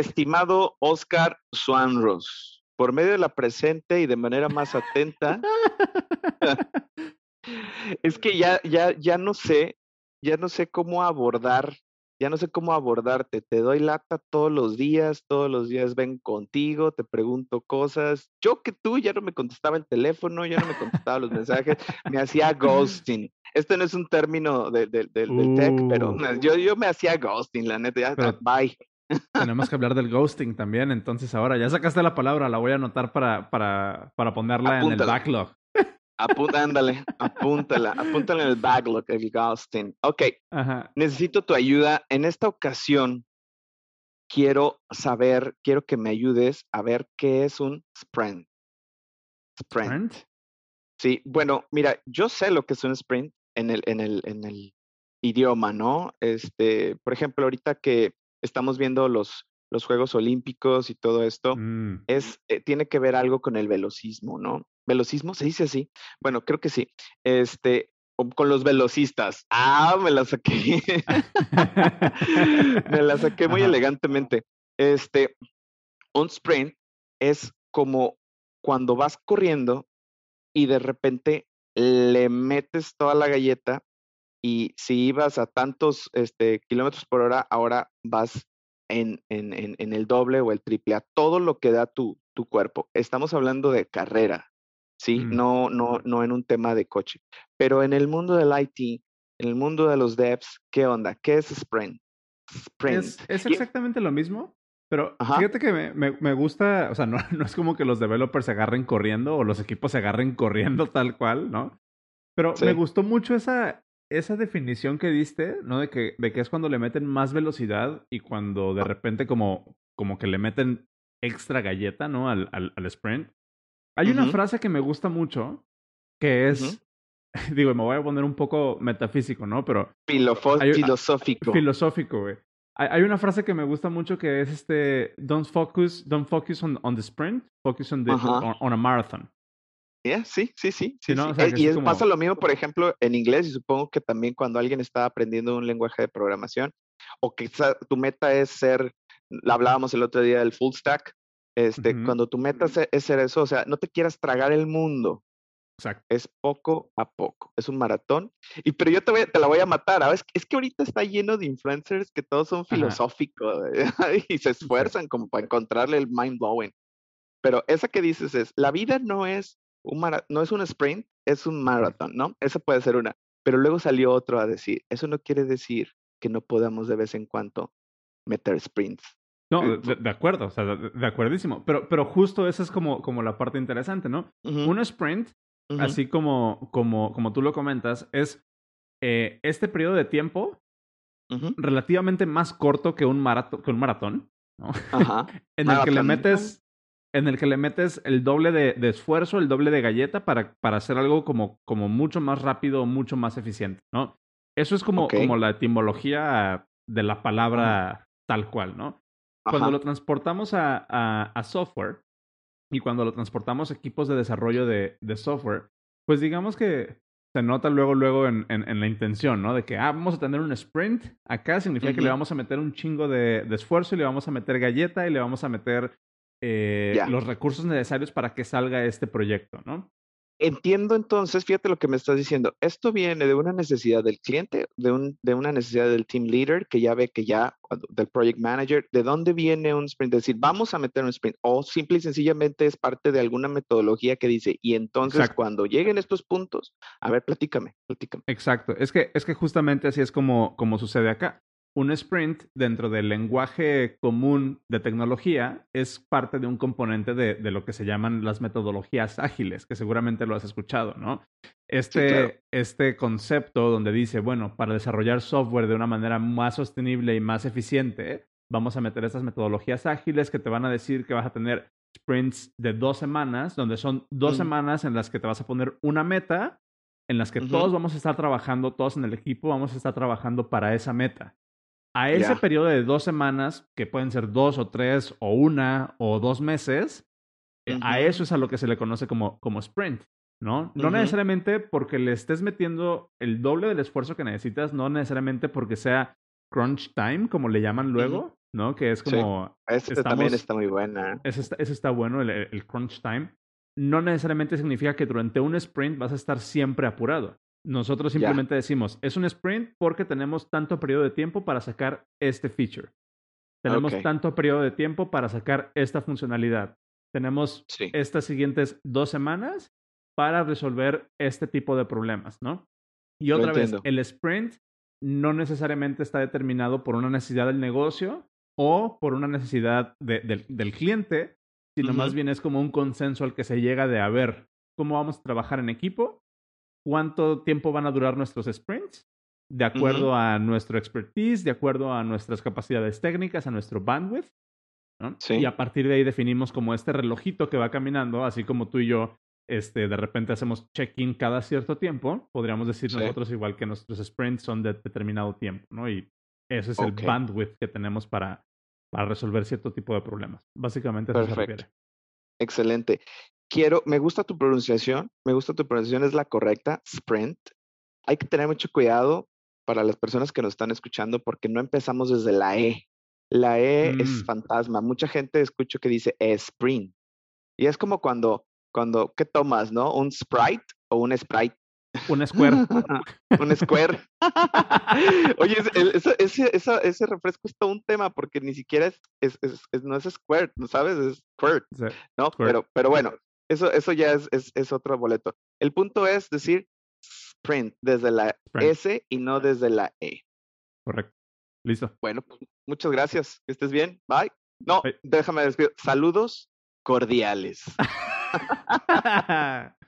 estimado Oscar Swanros, por medio de la presente y de manera más atenta, es que ya, ya, ya no sé, ya no sé cómo abordar, ya no sé cómo abordarte. Te doy lata todos los días, todos los días ven contigo, te pregunto cosas. Yo que tú ya no me contestaba el teléfono, ya no me contestaba los mensajes, me hacía ghosting. Este no es un término del tech, pero Uh. yo, yo me hacía ghosting, la neta, ya, Pero- bye. Tenemos que hablar del ghosting también, entonces ahora ya sacaste la palabra, la voy a anotar para, para, para ponerla en el backlog. Apúntala, ándale, apúntala, apúntala en el backlog, el ghosting. Ok, Ajá. necesito tu ayuda. En esta ocasión, quiero saber, quiero que me ayudes a ver qué es un sprint. Sprint. Sprint. Sí, bueno, mira, yo sé lo que es un sprint en el, en el, en el idioma, ¿no? Este, por ejemplo, ahorita que estamos viendo los, los Juegos Olímpicos y todo esto, Mm. es, eh, tiene que ver algo con el velocismo, ¿no? ¿Velocismo se dice así? Bueno, creo que sí. Este, con los velocistas. Ah, me la saqué. me la saqué muy Ajá. elegantemente. Este, un sprint es como cuando vas corriendo y de repente le metes toda la galleta y si ibas a tantos este, kilómetros por hora, ahora vas en, en, en, en el doble o el triple, a todo lo que da tu, tu cuerpo. Estamos hablando de carrera, ¿sí? Mm. No, no, no en un tema de coche. Pero en el mundo del IT, en el mundo de los devs, ¿qué onda? ¿Qué es sprint? Sprint. Es, es Y- exactamente lo mismo, pero Ajá. fíjate que me, me- me gusta, o sea, no, no es como que los developers se agarren corriendo o los equipos se agarren corriendo tal cual, ¿no? Pero me Sí. gustó mucho esa, esa definición que diste, ¿no? De que, de que es cuando le meten más velocidad y cuando de repente como, como que le meten extra galleta, ¿no? Al, al, al sprint. Hay una frase que me gusta mucho, que es, digo, me voy a poner un poco metafísico, ¿no? Pero Filofo- Hay- filosófico. filosófico, güey. Hay, una frase que me gusta mucho que es este don't focus, don't focus on, on the sprint, focus on the on, on a marathon. Yeah, sí, sí, sí. Sí, ¿no? sí. O sea, Eh, y es como- pasa lo mismo, por ejemplo, en inglés, y supongo que también cuando alguien está aprendiendo un lenguaje de programación, o sa- tu meta es ser, la hablábamos el otro día del full stack, este, Ujú. cuando tu meta es, es ser eso, o sea, no te quieras tragar el mundo, Exacto. es poco a poco, es un maratón. Y pero yo te, voy, te la voy a matar, ¿sabes? Es que ahorita está lleno de influencers que todos son filosóficos y se esfuerzan como para encontrarle el mind blowing. Pero esa que dices es, la vida no es un mara- no es un sprint, es un maratón, ¿no? Esa puede ser una. Pero luego salió otro a decir, eso no quiere decir que no podamos de vez en cuando meter sprints. No, de, de acuerdo, o sea, de, de acuerdísimo. Pero, pero justo esa es como, como la parte interesante, ¿no? Un sprint, así como, como, como tú lo comentas, es eh, este periodo de tiempo relativamente más corto que un, marato- que un maratón, ¿no? Ajá. en el que le metes en el que le metes el doble de, de esfuerzo, el doble de galleta para, para hacer algo como, como mucho más rápido, mucho más eficiente, ¿no? Eso es como, como la etimología de la palabra tal cual, ¿no? Cuando Ajá. lo transportamos a, a, a software y cuando lo transportamos a equipos de desarrollo de, de software, pues digamos que se nota luego, luego en, en, en la intención, ¿no? De que, ah, vamos a tener un sprint. Acá significa que le vamos a meter un chingo de, de esfuerzo y le vamos a meter galleta y le vamos a meter eh, los recursos necesarios para que salga este proyecto, ¿no? Entiendo entonces, fíjate lo que me estás diciendo. Esto viene de una necesidad del cliente, de, un, de una necesidad del team leader que ya ve que ya, del project manager, ¿de dónde viene un sprint? decir, vamos a meter un sprint. O simple y sencillamente es parte de alguna metodología que dice, y entonces Exacto. cuando lleguen estos puntos, a ver, platícame, platícame. Exacto. Es que, es que justamente así es como, como sucede acá. Un sprint dentro del lenguaje común de tecnología es parte de un componente de, de lo que se llaman las metodologías ágiles, que seguramente lo has escuchado, ¿no? Este, claro. este concepto donde dice, bueno, para desarrollar software de una manera más sostenible y más eficiente, vamos a meter estas metodologías ágiles que te van a decir que vas a tener sprints de dos semanas, donde son dos Ujú. semanas en las que te vas a poner una meta, en las que todos vamos a estar trabajando, todos en el equipo vamos a estar trabajando para esa meta. A ese Ya. periodo de dos semanas, que pueden ser dos o tres o una o dos meses, eh, a eso es a lo que se le conoce como, como sprint, ¿no? No necesariamente porque le estés metiendo el doble del esfuerzo que necesitas, no necesariamente porque sea crunch time, como le llaman luego, ¿no? Que es como... Sí. también está muy buena. Ese está, está bueno, el, el, crunch time. No necesariamente significa que durante un sprint vas a estar siempre apurado. Nosotros simplemente decimos, es un sprint porque tenemos tanto periodo de tiempo para sacar este feature. Tenemos tanto periodo de tiempo para sacar esta funcionalidad. Tenemos estas siguientes dos semanas para resolver este tipo de problemas, ¿no? Y otra vez, el sprint no necesariamente está determinado por una necesidad del negocio o por una necesidad del cliente, sino más bien es como un consenso al que se llega de a ver cómo vamos a trabajar en equipo, cuánto tiempo van a durar nuestros sprints, de acuerdo a nuestro expertise, de acuerdo a nuestras capacidades técnicas, a nuestro bandwidth. Y a partir de ahí definimos como este relojito que va caminando, así como tú y yo este, de repente hacemos check-in cada cierto tiempo, podríamos decir nosotros igual que nuestros sprints son de determinado tiempo, ¿no? Y ese es el bandwidth que tenemos para, para resolver cierto tipo de problemas. Básicamente eso se refiere. Excelente. Quiero, me gusta tu pronunciación, me gusta tu pronunciación, es la correcta, sprint. Hay que tener mucho cuidado para las personas que nos están escuchando porque no empezamos desde la E. La E es mm. fantasma. Mucha gente escucho que dice sprint. Y es como cuando cuando, ¿qué tomas, no? ¿Un Sprite o un Sprite? Un Square. un Square. Oye, ese, ese, refresco es todo un tema porque ni siquiera es, es, es, no es Square, ¿no sabes? Es Squirt, ¿no? Pero, pero bueno, eso, eso ya es, es, otro boleto. El punto es decir sprint desde la S y no desde la E. Correcto. Listo. Bueno, pues muchas gracias. Que estés bien. Bye. No, déjame decir, saludos cordiales.